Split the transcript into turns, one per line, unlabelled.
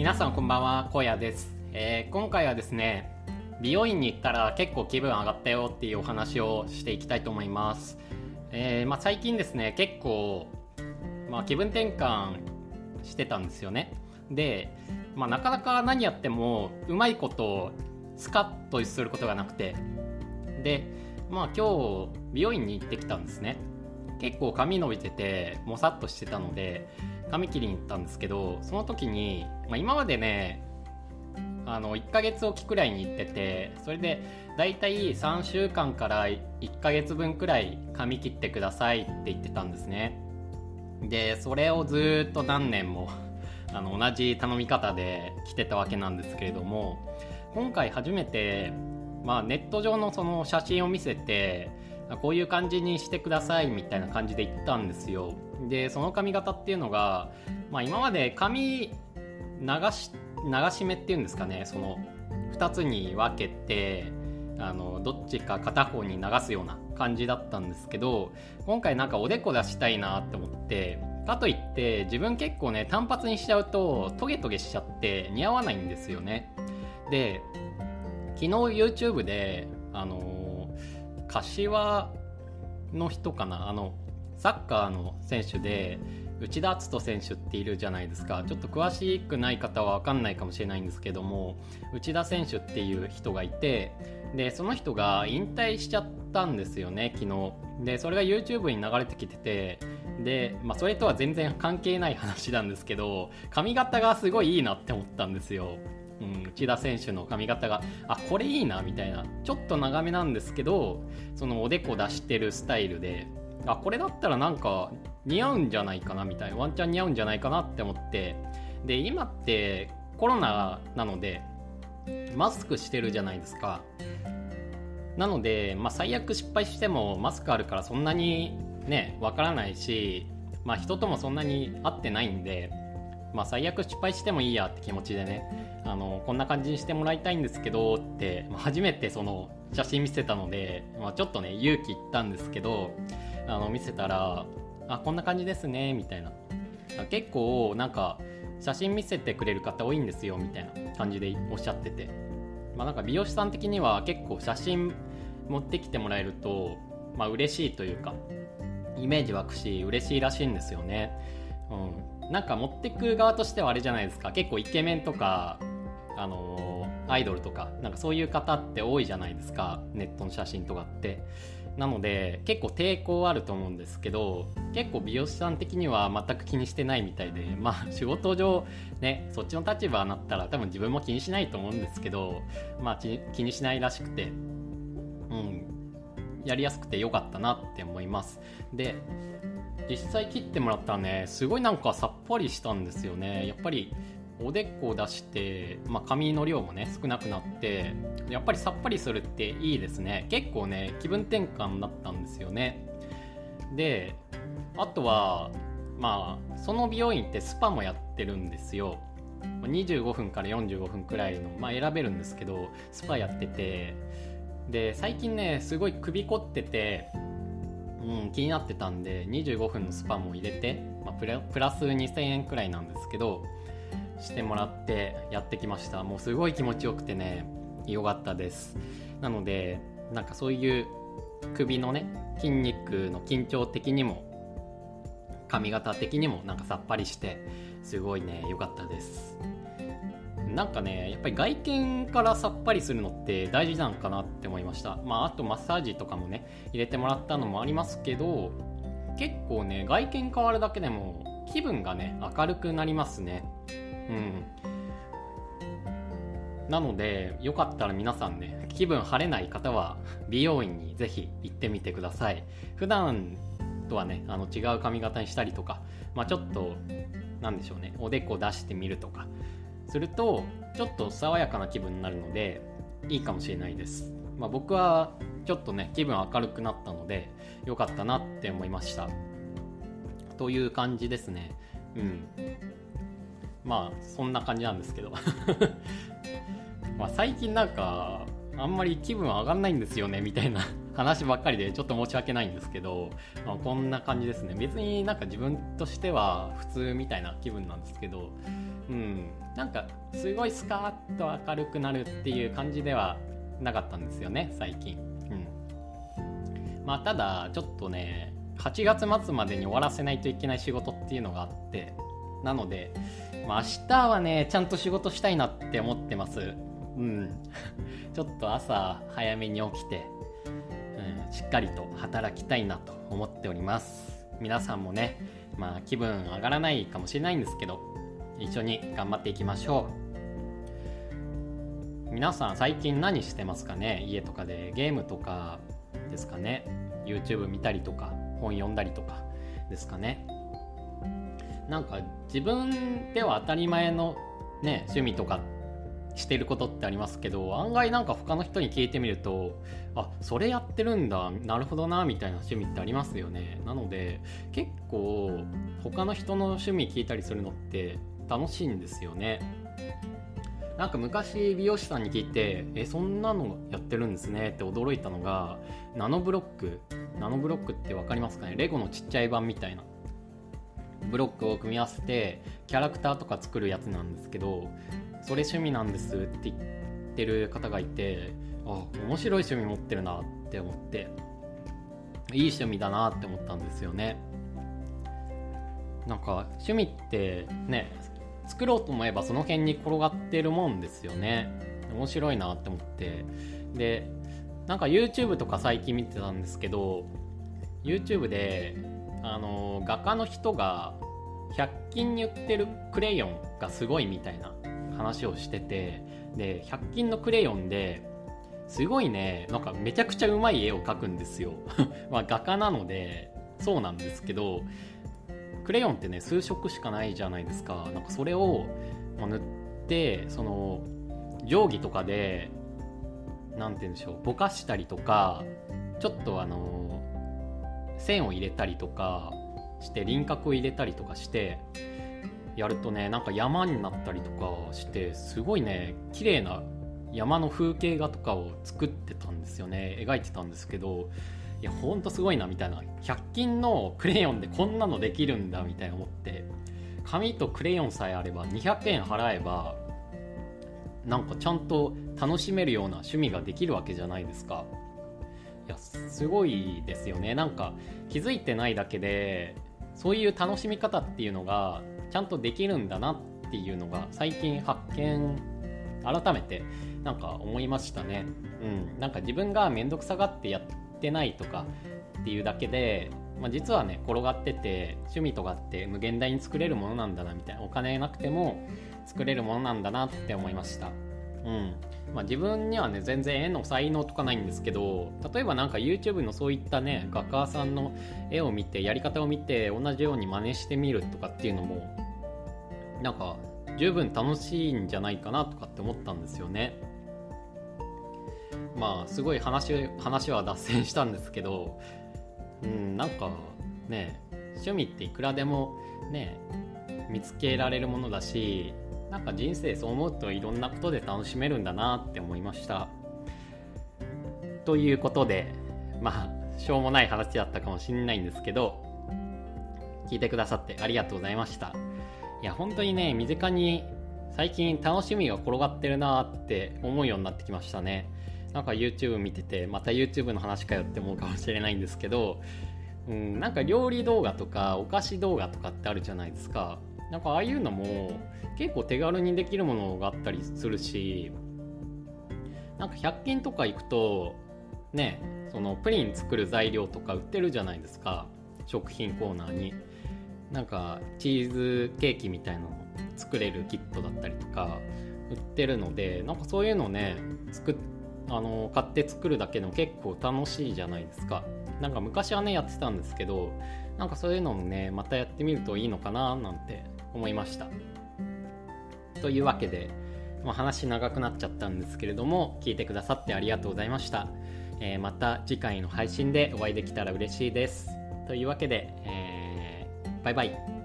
皆さんこんばんは荒野です、えー、今回はですね美容院に行ったら結構気分上がったよっていうお話をしていきたいと思います、えー、まあ、最近ですね結構、まあ、気分転換してたんですよね。で、まあ、なかなか何やってもうまいことスカッとすることがなくて。でまあ今日美容院に行ってきたんですね。結構髪伸びててもさっとしてたので髪切りに行ったんですけどその時に、まあ、今までねあの1ヶ月おきくらいに行っててそれで大体3週間から1ヶ月分くらい髪切ってくださいって言ってたんですね。でそれをずっと何年も あの同じ頼み方で来てたわけなんですけれども今回初めて、まあ、ネット上のその写真を見せてこういう感じにしてくださいみたいな感じで言ったんですよ。でその髪型っていうのが、まあ、今まで髪流し流し目っていうんですかねその2つに分けてあのどっちか片方に流すような感じだったんですけど今回なんかおでこ出したいなって思ってかといって自分結構ね単発にしちゃうとトゲトゲしちゃって似合わないんですよね。で昨日 YouTube であの柏の人かなあのサッカーの選手で内田篤人選手っているじゃないですか。ちょっと詳しくない方は分かんないかもしれないんですけども内田選手っていう人がいてでその人が引退しちゃったんですよね昨日。でそれが YouTube に流れてきててで、まあ、それとは全然関係ない話なんですけど髪型がすごいいいなって思ったんですよ。うん、内田選手の髪型が。あこれいいなみたいな。ちょっと長めなんですけどそのおでこ出してるスタイルで。あこれだったらなんか似合うんじゃないかなみたいなワンチャン似合うんじゃないかなって思って。で今ってコロナなのでマスクしてるじゃないですか。なので、まあ、最悪失敗してもマスクあるからそんなにねわからないし、まあ、人ともそんなに会ってないんでまあ、最悪失敗してもいいやって気持ちでねあのこんな感じにしてもらいたいんですけどって、まあ、初めてその写真見せたので、まあ、ちょっとね勇気いったんですけどあの見せたらあこんな感じですねみたいな。結構なんか写真見せてくれる方多いんですよみたいな感じでおっしゃってて、まあ、なんか美容師さん的には結構写真持ってきてもらえると、まあ嬉しいというかイメージ湧くし嬉しいらしいんですよね、うん、なんか持ってく側としてはあれじゃないですか。結構イケメンとかあのー、アイドルとかなんかそういう方って多いじゃないですか。ネットの写真とかって。なので結構抵抗あると思うんですけど結構美容師さん的には全く気にしてないみたいでまあ仕事上ねそっちの立場になったら多分自分も気にしないと思うんですけどまあ気にしないらしくてうんやりやすくてよかったなって思います。で実際切ってもらったらねすごいなんかさっぱりしたんですよね。やっぱりおでこを出して、まあ、髪の量もね少なくなってやっぱりさっぱりするっていいですね。結構ね気分転換になったんですよね。であとはまあその美容院ってスパもやってるんですよ。25分から45分くらいの、まあ、選べるんですけどスパやってて。で最近ねすごい首凝っててうん、気になってたんで25分のスパムを入れて、まあ、プラプラス2000円くらいなんですけどしてもらってやってきました。もうすごい気持ちよくてね良かったです。なのでなんかそういう首のね筋肉の緊張的にも髪型的にもなんかさっぱりしてすごいね良かったです。なんかねやっぱり外見からさっぱりするのって大事なのかなって思いました。まああとマッサージとかもね入れてもらったのもありますけど結構ね外見変わるだけでも気分がね明るくなりますね。うん。なのでよかったら皆さんね気分晴れない方は美容院にぜひ行ってみてください。普段とはねあの違う髪型にしたりとかまあちょっと何でしょうねおでこ出してみるとか。するとちょっと爽やかな気分になるのでいいかもしれないです、まあ、僕はちょっとね気分明るくなったので良かったなって思いました。という感じですね。うん。まあそんな感じなんですけど。まあ最近なんかあんまり気分上がんないんですよねみたいな話ばっかりでちょっと申し訳ないんですけど、まあ、こんな感じですね。別になんか自分としては普通みたいな気分なんですけどうん。なんかすごいスカーッと明るくなるっていう感じではなかったんですよね最近。うん。まあただちょっとね8月末までに終わらせないといけない仕事っていうのがあってなので、まあ、明日はねちゃんと仕事したいなって思ってます。うん。ちょっと朝早めに起きて、うん、しっかりと働きたいなと思っております。皆さんもねまあ気分上がらないかもしれないんですけど一緒に頑張っていきましょう。皆さん最近何してますかね？家とかでゲームとかですかね？YouTube 見たりとか本読んだりとかですかね？なんか自分では当たり前のね趣味とかしてることってありますけど案外なんか他の人に聞いてみるとあそれやってるんだなるほどなみたいな趣味ってありますよね。なので結構他の人の趣味聞いたりするのって楽しいんですよね。なんか昔美容師さんに聞いてえそんなのやってるんですねって驚いたのがナノブロック。ナノブロックって分かりますかね？レゴのちっちゃい版みたいな。ブロックを組み合わせてキャラクターとか作るやつなんですけどそれ趣味なんですって言ってる方がいてあ面白い趣味持ってるなって思っていい趣味だなって思ったんですよね。なんか趣味ってね作ろうと思えばその辺に転がってるもんですよね。面白いなって思って。でなんか YouTube とか最近見てたんですけど YouTube であの画家の人が100均に売ってるクレヨンがすごいみたいな話をしててで100均のクレヨンですごいねなんかめちゃくちゃうまい絵を描くんですよ。ま画家なのでそうなんですけどクレヨンってね数色しかないじゃないですか。なんかそれを塗ってその定規とかで何て言うんでしょうぼかしたりとかちょっとあの線を入れたりとかして輪郭を入れたりとかしてやるとねなんか山になったりとかしてすごいね綺麗な山の風景画とかを作ってたんですよね。描いてたんですけどいやほんとすごいなみたいな。100均のクレヨンでこんなのできるんだみたいな思って。紙とクレヨンさえあれば200円払えばなんかちゃんと楽しめるような趣味ができるわけじゃないですか。やすごいですよね。なんか気づいてないだけでそういう楽しみ方っていうのがちゃんとできるんだなっていうのが最近発見改めてなんか思いましたね。うん。なんか自分が面倒くさがってやってないとかっていうだけで、まあ、実はね転がってて趣味とかって無限大に作れるものなんだなみたいな。お金なくても作れるものなんだなって思いました。うん。まあ、自分にはね全然絵の才能とかないんですけど例えばなんか YouTube のそういったね画家さんの絵を見てやり方を見て同じように真似してみるとかっていうのもなんか十分楽しいんじゃないかなとかって思ったんですよね。まあすごい話話は脱線したんですけどうんなんかね趣味っていくらでもね見つけられるものだしなんか人生そう思うといろんなことで楽しめるんだなって思いました。ということでまあしょうもない話だったかもしれないんですけど聞いてくださってありがとうございました。いや本当にね身近に最近楽しみが転がってるなって思うようになってきましたね。なんか YouTube 見ててまた YouTube の話かよって思うかもしれないんですけどうん、なんか料理動画とかお菓子動画とかってあるじゃないですか。なんかああいうのも結構手軽にできるものがあったりするしなんか100均とか行くとねそのプリン作る材料とか売ってるじゃないですか。食品コーナーに。なんかチーズケーキみたいなの作れるキットだったりとか売ってるのでなんかそういうのね作あの買って作るだけでも結構楽しいじゃないですか。なんか昔はねやってたんですけどなんかそういうのもねまたやってみるといいのかななんて思いました。というわけで、まあ、話長くなっちゃったんですけれども聞いてくださってありがとうございました、えー、また次回の配信でお会いできたら嬉しいです。というわけで、えー、バイバイ。